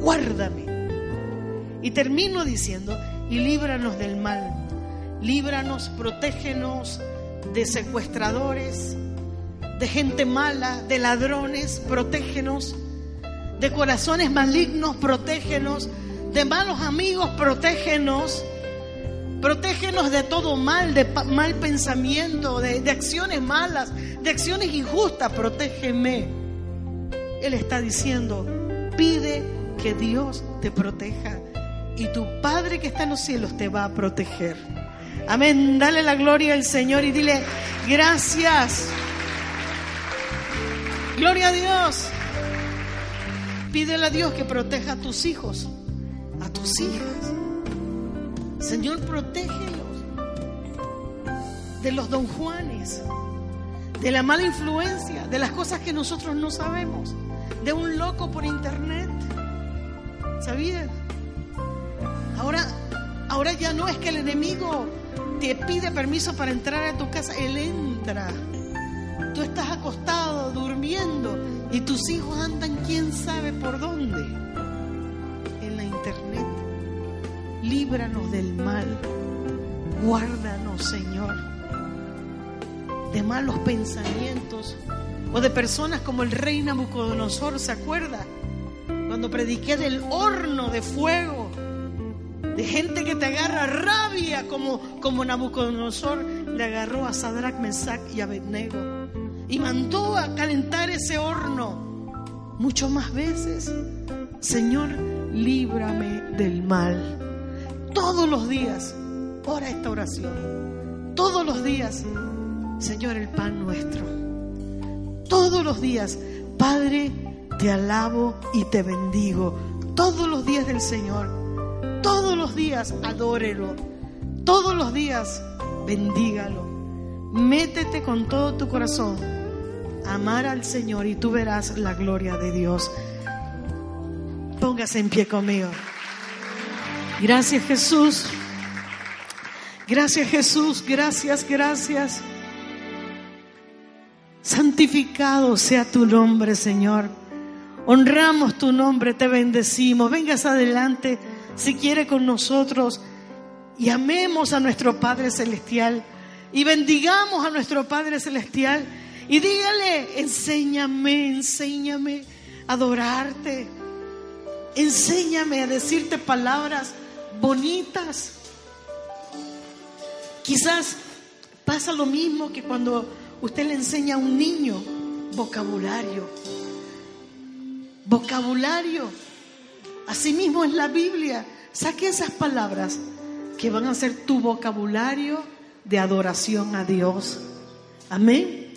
Guárdame. Y termino diciendo, y líbranos del mal. Líbranos, protégenos de secuestradores, de gente mala, de ladrones, protégenos, de corazones malignos, protégenos, de malos amigos, protégenos. Protégenos de todo mal, de mal pensamiento, de, de acciones malas, de acciones injustas. Protégeme. Él está diciendo, pide que Dios te proteja y tu Padre que está en los cielos te va a proteger. Amén. Dale la gloria al Señor y dile, gracias. Gloria a Dios. Pídele a Dios que proteja a tus hijos, a tus hijas. Señor, protégelos de los don Juanes, de la mala influencia, de las cosas que nosotros no sabemos, de un loco por internet. ¿Sabías? Ahora, ahora ya no es que el enemigo te pide permiso para entrar a tu casa, él entra. Tú estás acostado, durmiendo, y tus hijos andan quién sabe por dónde. Líbranos del mal. Guárdanos, Señor, de malos pensamientos o de personas como el rey Nabucodonosor, ¿se acuerda? Cuando prediqué del horno de fuego, de gente que te agarra rabia como, como Nabucodonosor le agarró a Sadrach, Mesach y Abednego y mandó a calentar ese horno mucho más veces. Señor, líbrame del mal. Todos los días, ora esta oración. Todos los días, Señor, el pan nuestro. Todos los días, Padre, te alabo y te bendigo. Todos los días del Señor. Todos los días, adórelo. Todos los días, bendígalo. Métete con todo tu corazón amar al Señor y tú verás la gloria de Dios. Póngase en pie conmigo. Gracias Jesús. Gracias Jesús. Gracias, gracias. Santificado sea tu nombre, Señor. Honramos tu nombre, te bendecimos. Vengas adelante si quiere con nosotros y amemos a nuestro Padre Celestial y bendigamos a nuestro Padre Celestial y dígale, enséñame, enséñame a adorarte, enséñame a decirte palabras bonitas. Quizás pasa lo mismo que cuando usted le enseña a un niño vocabulario. Vocabulario. Asimismo es la Biblia. Saque esas palabras que van a ser tu vocabulario de adoración a Dios. Amén.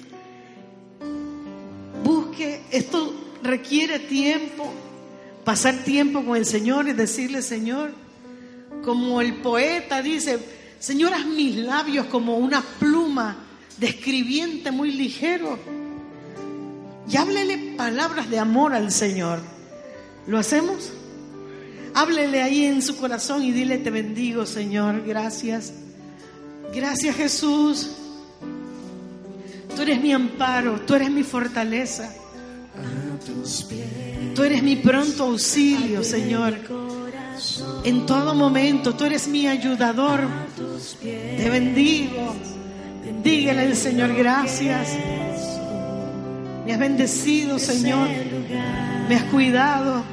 Busque, esto requiere tiempo, pasar tiempo con el Señor y decirle, Señor, como el poeta dice, Señor, haz mis labios como una pluma de escribiente muy ligero. Y háblele palabras de amor al Señor. ¿Lo hacemos? Háblele ahí en su corazón y dile, te bendigo, Señor, gracias. Gracias, Jesús. Tú eres mi amparo, tú eres mi fortaleza. Tú eres mi pronto auxilio, Señor. En todo momento, tú eres mi ayudador. Te bendigo. Dígale al Señor, gracias. Me has bendecido, Señor. Me has cuidado.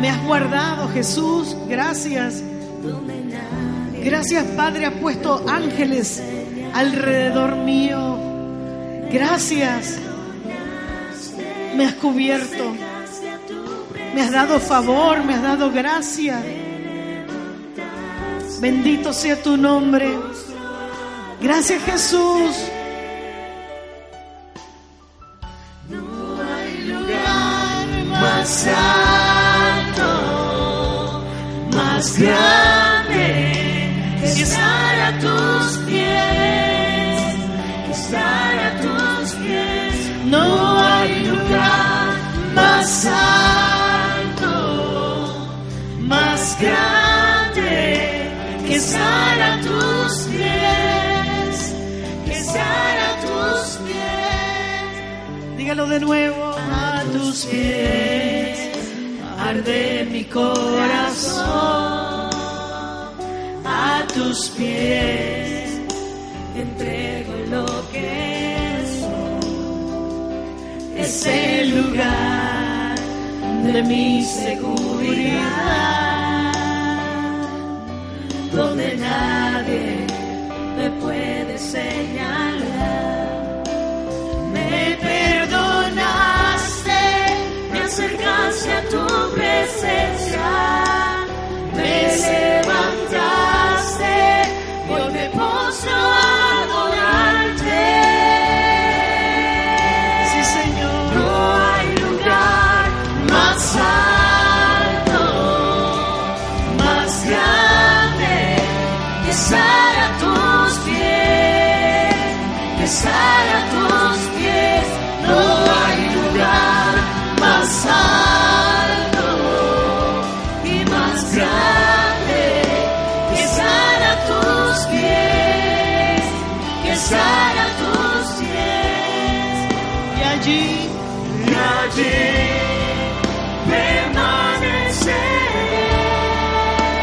Me has guardado, Jesús. Gracias. Gracias, Padre. Ha puesto ángeles alrededor mío. Gracias. Me has cubierto. Me has dado favor, me has dado gracia. Bendito sea tu nombre. Gracias Jesús. No hay lugar más más grande Dígalo de nuevo, a tus pies, arde mi corazón, a tus pies, entrego lo que soy es el lugar de mi seguridad, donde nadie me puede señalar.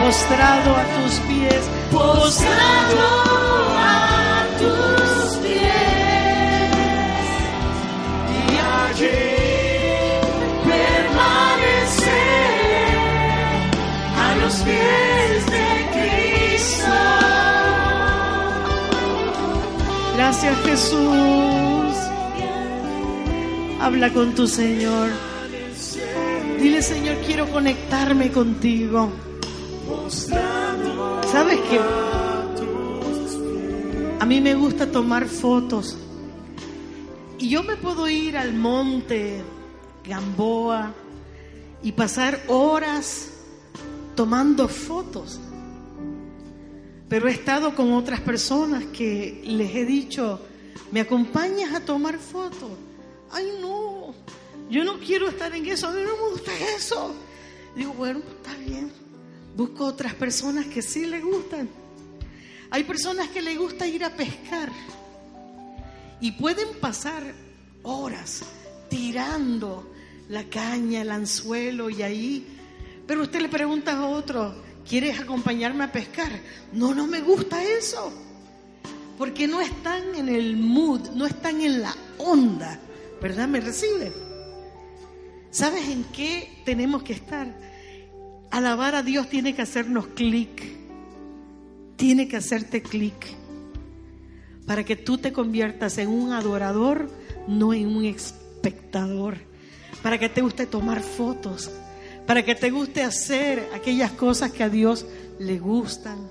Postrado a tus pies, postrado a tus pies. Y allí permaneceré a los pies de Cristo. Gracias Jesús. Habla con tu Señor. Dile Señor, quiero conectarme contigo. ¿Sabes qué? A mí me gusta tomar fotos. Y yo me puedo ir al monte Gamboa y pasar horas tomando fotos. Pero he estado con otras personas que les he dicho, ¿me acompañas a tomar fotos? Ay, no, yo no quiero estar en eso, a mí no me gusta eso. Digo, bueno, está bien. Busco otras personas que sí le gustan. Hay personas que les gusta ir a pescar y pueden pasar horas tirando la caña, el anzuelo y ahí. Pero usted le pregunta a otro, ¿quieres acompañarme a pescar? No, no me gusta eso. Porque no están en el mood, no están en la onda. ¿Verdad? ¿Me recibe? ¿Sabes en qué tenemos que estar? Alabar a Dios tiene que hacernos clic. Tiene que hacerte clic. Para que tú te conviertas en un adorador, no en un espectador. para que te guste tomar fotos, para que te guste hacer aquellas cosas que a Dios le gustan.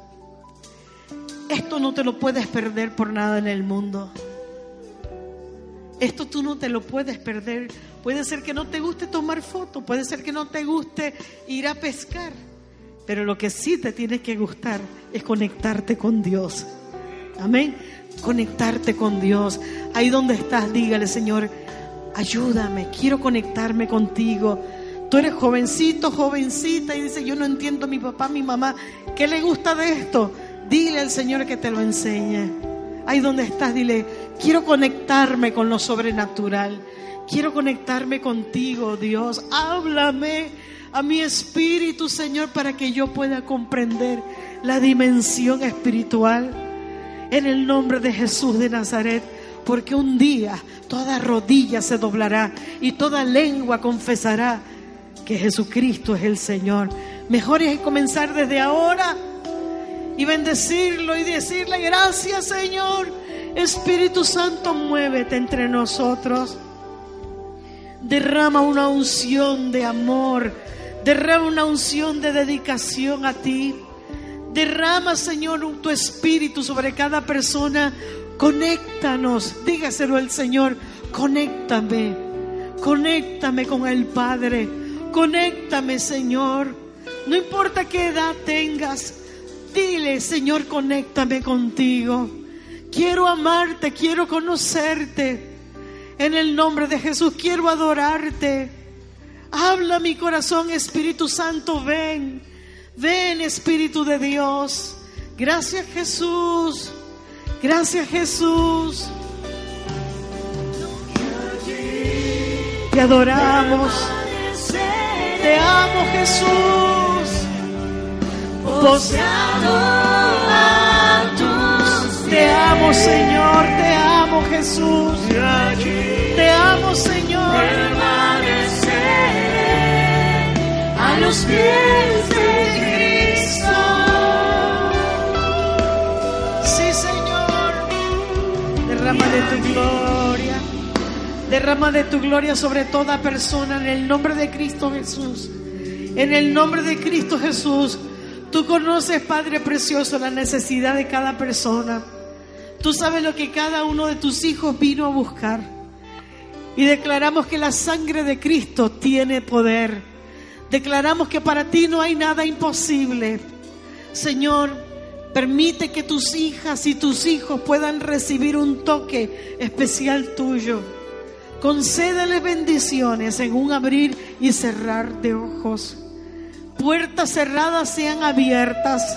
Esto no te lo puedes perder por nada en el mundo. Esto tú no te lo puedes perder. Puede ser que no te guste tomar fotos, puede ser que no te guste ir a pescar, pero lo que sí te tiene que gustar es conectarte con Dios. Amén. Conectarte con Dios. Ahí donde estás, dígale, Señor, ayúdame, quiero conectarme contigo. Tú eres jovencito, jovencita y dice, yo no entiendo a mi papá, a mi mamá, ¿qué le gusta de esto? Dile al Señor que te lo enseñe. Ahí donde estás, dile, quiero conectarme con lo sobrenatural. Quiero conectarme contigo, Dios. Háblame a mi espíritu, Señor, para que yo pueda comprender la dimensión espiritual. En el nombre de Jesús de Nazaret, porque un día toda rodilla se doblará y toda lengua confesará que Jesucristo es el Señor. Mejor es comenzar desde ahora y bendecirlo y decirle gracias Señor. Espíritu Santo, muévete entre nosotros. Derrama una unción de amor. Derrama una unción de dedicación a ti. Derrama, Señor, tu espíritu sobre cada persona. Conéctanos. Dígaselo al Señor. Conéctame. Conéctame con el Padre. Conéctame, Señor. No importa qué edad tengas. Dile, Señor, conéctame contigo. Quiero amarte, quiero conocerte. En el nombre de Jesús quiero adorarte. Habla mi corazón, Espíritu Santo, ven. Ven, Espíritu de Dios. Gracias Jesús. Gracias Jesús. Te adoramos. Te amo Jesús. Te amo Señor. Te amo Jesús. Te amo Señor. A los pies de Cristo. Sí, Señor. Derrama de tu gloria. Derrama de tu gloria sobre toda persona en el nombre de Cristo Jesús. En el nombre de Cristo Jesús. Tú conoces, Padre Precioso, la necesidad de cada persona. Tú sabes lo que cada uno de tus hijos vino a buscar. Y declaramos que la sangre de Cristo tiene poder. Declaramos que para ti no hay nada imposible. Señor, permite que tus hijas y tus hijos puedan recibir un toque especial tuyo. Concédele bendiciones en un abrir y cerrar de ojos. Puertas cerradas sean abiertas.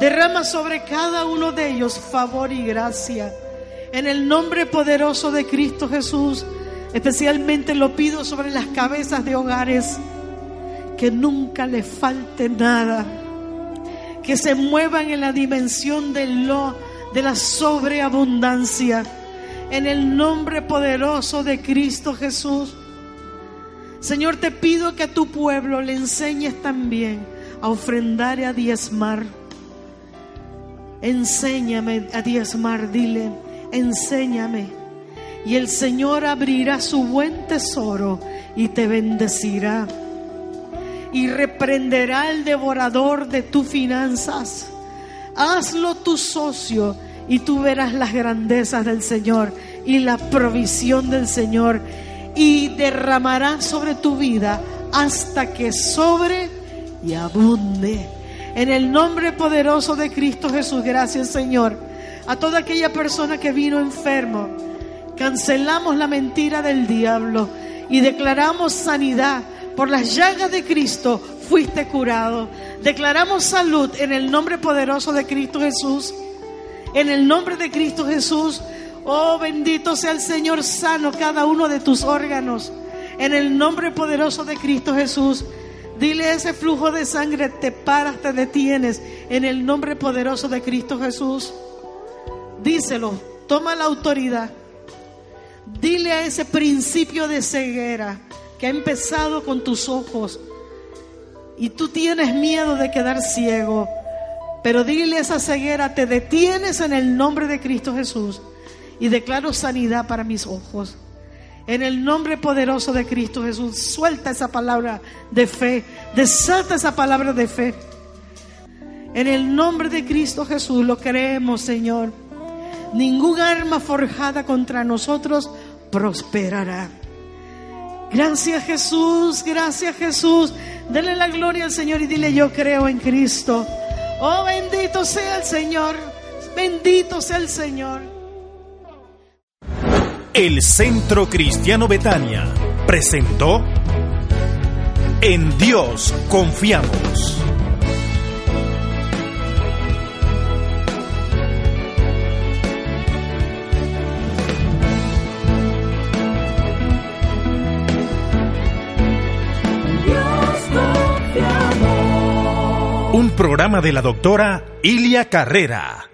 Derrama sobre cada uno de ellos favor y gracia. En el nombre poderoso de Cristo Jesús, especialmente lo pido sobre las cabezas de hogares. Que nunca le falte nada. Que se muevan en la dimensión de, lo, de la sobreabundancia. En el nombre poderoso de Cristo Jesús. Señor, te pido que a tu pueblo le enseñes también a ofrendar y a diezmar. Enséñame a diezmar, dile, enséñame. Y el Señor abrirá su buen tesoro y te bendecirá. Y reprenderá al devorador de tus finanzas. Hazlo tu socio y tú verás las grandezas del Señor y la provisión del Señor y derramará sobre tu vida hasta que sobre y abunde. En el nombre poderoso de Cristo Jesús, gracias Señor. A toda aquella persona que vino enfermo, cancelamos la mentira del diablo y declaramos sanidad. Por las llagas de Cristo fuiste curado. Declaramos salud en el nombre poderoso de Cristo Jesús. En el nombre de Cristo Jesús. Oh, bendito sea el Señor sano cada uno de tus órganos. En el nombre poderoso de Cristo Jesús. Dile a ese flujo de sangre, te paras, te detienes. En el nombre poderoso de Cristo Jesús. Díselo, toma la autoridad. Dile a ese principio de ceguera que ha empezado con tus ojos y tú tienes miedo de quedar ciego. Pero dile a esa ceguera, te detienes en el nombre de Cristo Jesús y declaro sanidad para mis ojos. En el nombre poderoso de Cristo Jesús, suelta esa palabra de fe, desata esa palabra de fe. En el nombre de Cristo Jesús lo creemos, Señor. Ningún arma forjada contra nosotros prosperará. Gracias Jesús, gracias Jesús. Dele la gloria al Señor y dile yo creo en Cristo. Oh, bendito sea el Señor. Bendito sea el Señor. El Centro Cristiano Betania presentó En Dios confiamos. Un programa de la doctora Ilia Carrera.